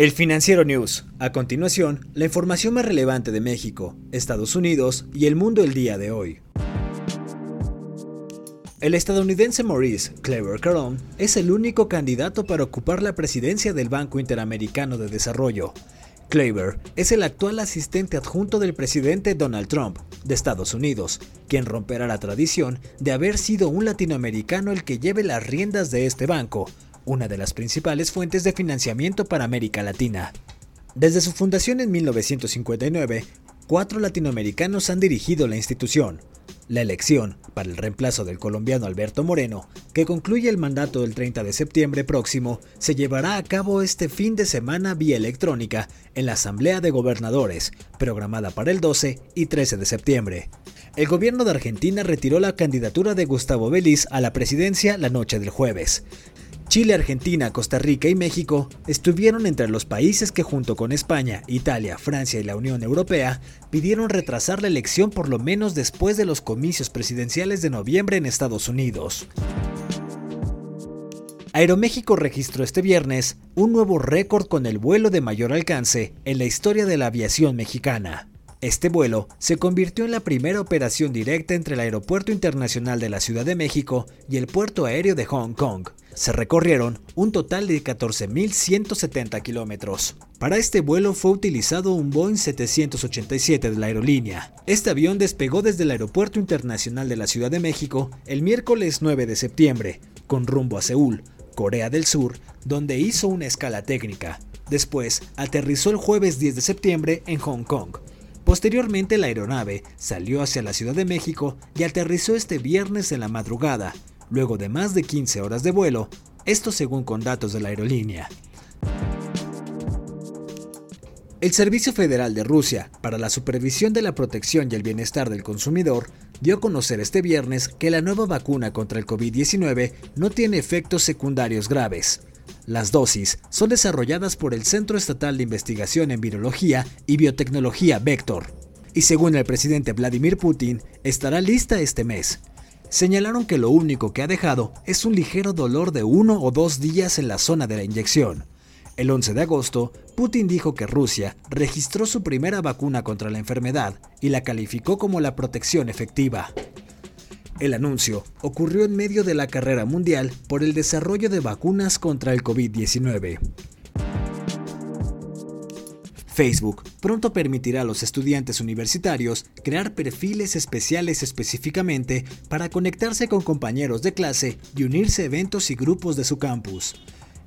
El Financiero News. A continuación, la información más relevante de México, Estados Unidos y el mundo el día de hoy. El estadounidense Maurice Clever Caron es el único candidato para ocupar la presidencia del Banco Interamericano de Desarrollo. Clever es el actual asistente adjunto del presidente Donald Trump de Estados Unidos, quien romperá la tradición de haber sido un latinoamericano el que lleve las riendas de este banco, una de las principales fuentes de financiamiento para América Latina. Desde su fundación en 1959, cuatro latinoamericanos han dirigido la institución. La elección para el reemplazo del colombiano Alberto Moreno, que concluye el mandato del 30 de septiembre próximo, se llevará a cabo este fin de semana vía electrónica en la Asamblea de Gobernadores, programada para el 12 y 13 de septiembre. El gobierno de Argentina retiró la candidatura de Gustavo Beliz a la presidencia la noche del jueves. Chile, Argentina, Costa Rica y México estuvieron entre los países que junto con España, Italia, Francia y la Unión Europea pidieron retrasar la elección por lo menos después de los comicios presidenciales de noviembre en Estados Unidos. Aeroméxico registró este viernes un nuevo récord con el vuelo de mayor alcance en la historia de la aviación mexicana. Este vuelo se convirtió en la primera operación directa entre el Aeropuerto Internacional de la Ciudad de México y el Puerto Aéreo de Hong Kong. Se recorrieron un total de 14.170 kilómetros. Para este vuelo fue utilizado un Boeing 787 de la aerolínea. Este avión despegó desde el Aeropuerto Internacional de la Ciudad de México el miércoles 9 de septiembre, con rumbo a Seúl, Corea del Sur, donde hizo una escala técnica. Después, aterrizó el jueves 10 de septiembre en Hong Kong, Posteriormente la aeronave salió hacia la Ciudad de México y aterrizó este viernes en la madrugada, luego de más de 15 horas de vuelo, esto según con datos de la aerolínea. El Servicio Federal de Rusia para la Supervisión de la Protección y el Bienestar del Consumidor dio a conocer este viernes que la nueva vacuna contra el COVID-19 no tiene efectos secundarios graves. Las dosis son desarrolladas por el Centro Estatal de Investigación en Virología y Biotecnología Vector, y según el presidente Vladimir Putin, estará lista este mes. Señalaron que lo único que ha dejado es un ligero dolor de uno o dos días en la zona de la inyección. El 11 de agosto, Putin dijo que Rusia registró su primera vacuna contra la enfermedad y la calificó como la protección efectiva. El anuncio ocurrió en medio de la carrera mundial por el desarrollo de vacunas contra el COVID-19. Facebook pronto permitirá a los estudiantes universitarios crear perfiles especiales específicamente para conectarse con compañeros de clase y unirse a eventos y grupos de su campus.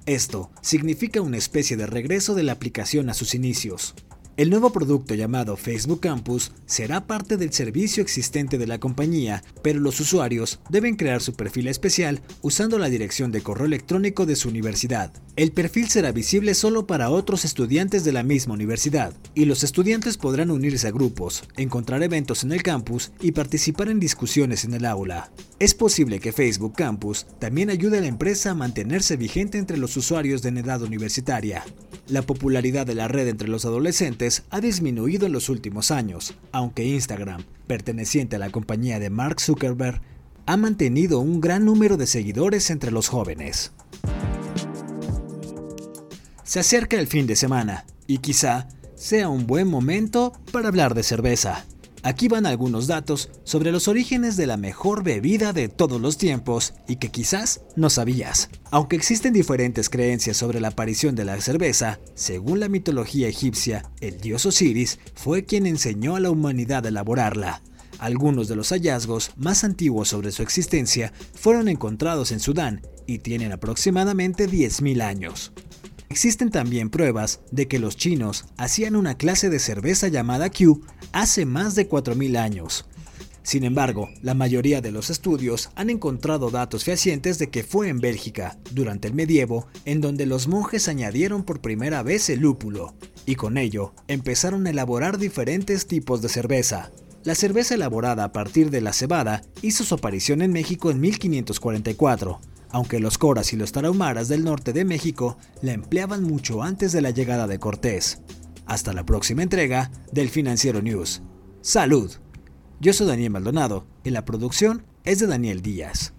Esto significa una especie de regreso de la aplicación a sus inicios. El nuevo producto llamado Facebook Campus será parte del servicio existente de la compañía, pero los usuarios deben crear su perfil especial usando la dirección de correo electrónico de su universidad. El perfil será visible solo para otros estudiantes de la misma universidad, y los estudiantes podrán unirse a grupos, encontrar eventos en el campus y participar en discusiones en el aula. Es posible que Facebook Campus también ayude a la empresa a mantenerse vigente entre los usuarios de edad universitaria. La popularidad de la red entre los adolescentes ha disminuido en los últimos años, aunque Instagram, perteneciente a la compañía de Mark Zuckerberg, ha mantenido un gran número de seguidores entre los jóvenes. Se acerca el fin de semana y quizá sea un buen momento para hablar de cerveza. Aquí van algunos datos sobre los orígenes de la mejor bebida de todos los tiempos y que quizás no sabías. Aunque existen diferentes creencias sobre la aparición de la cerveza, según la mitología egipcia, el dios Osiris fue quien enseñó a la humanidad a elaborarla. Algunos de los hallazgos más antiguos sobre su existencia fueron encontrados en Sudán y tienen aproximadamente 10.000 años. Existen también pruebas de que los chinos hacían una clase de cerveza llamada Q hace más de 4.000 años. Sin embargo, la mayoría de los estudios han encontrado datos fehacientes de que fue en Bélgica, durante el medievo, en donde los monjes añadieron por primera vez el lúpulo, y con ello empezaron a elaborar diferentes tipos de cerveza. La cerveza elaborada a partir de la cebada hizo su aparición en México en 1544, aunque los coras y los tarahumaras del norte de México la empleaban mucho antes de la llegada de Cortés. Hasta la próxima entrega del Financiero News. ¡Salud! Yo soy Daniel Maldonado y la producción es de Daniel Díaz.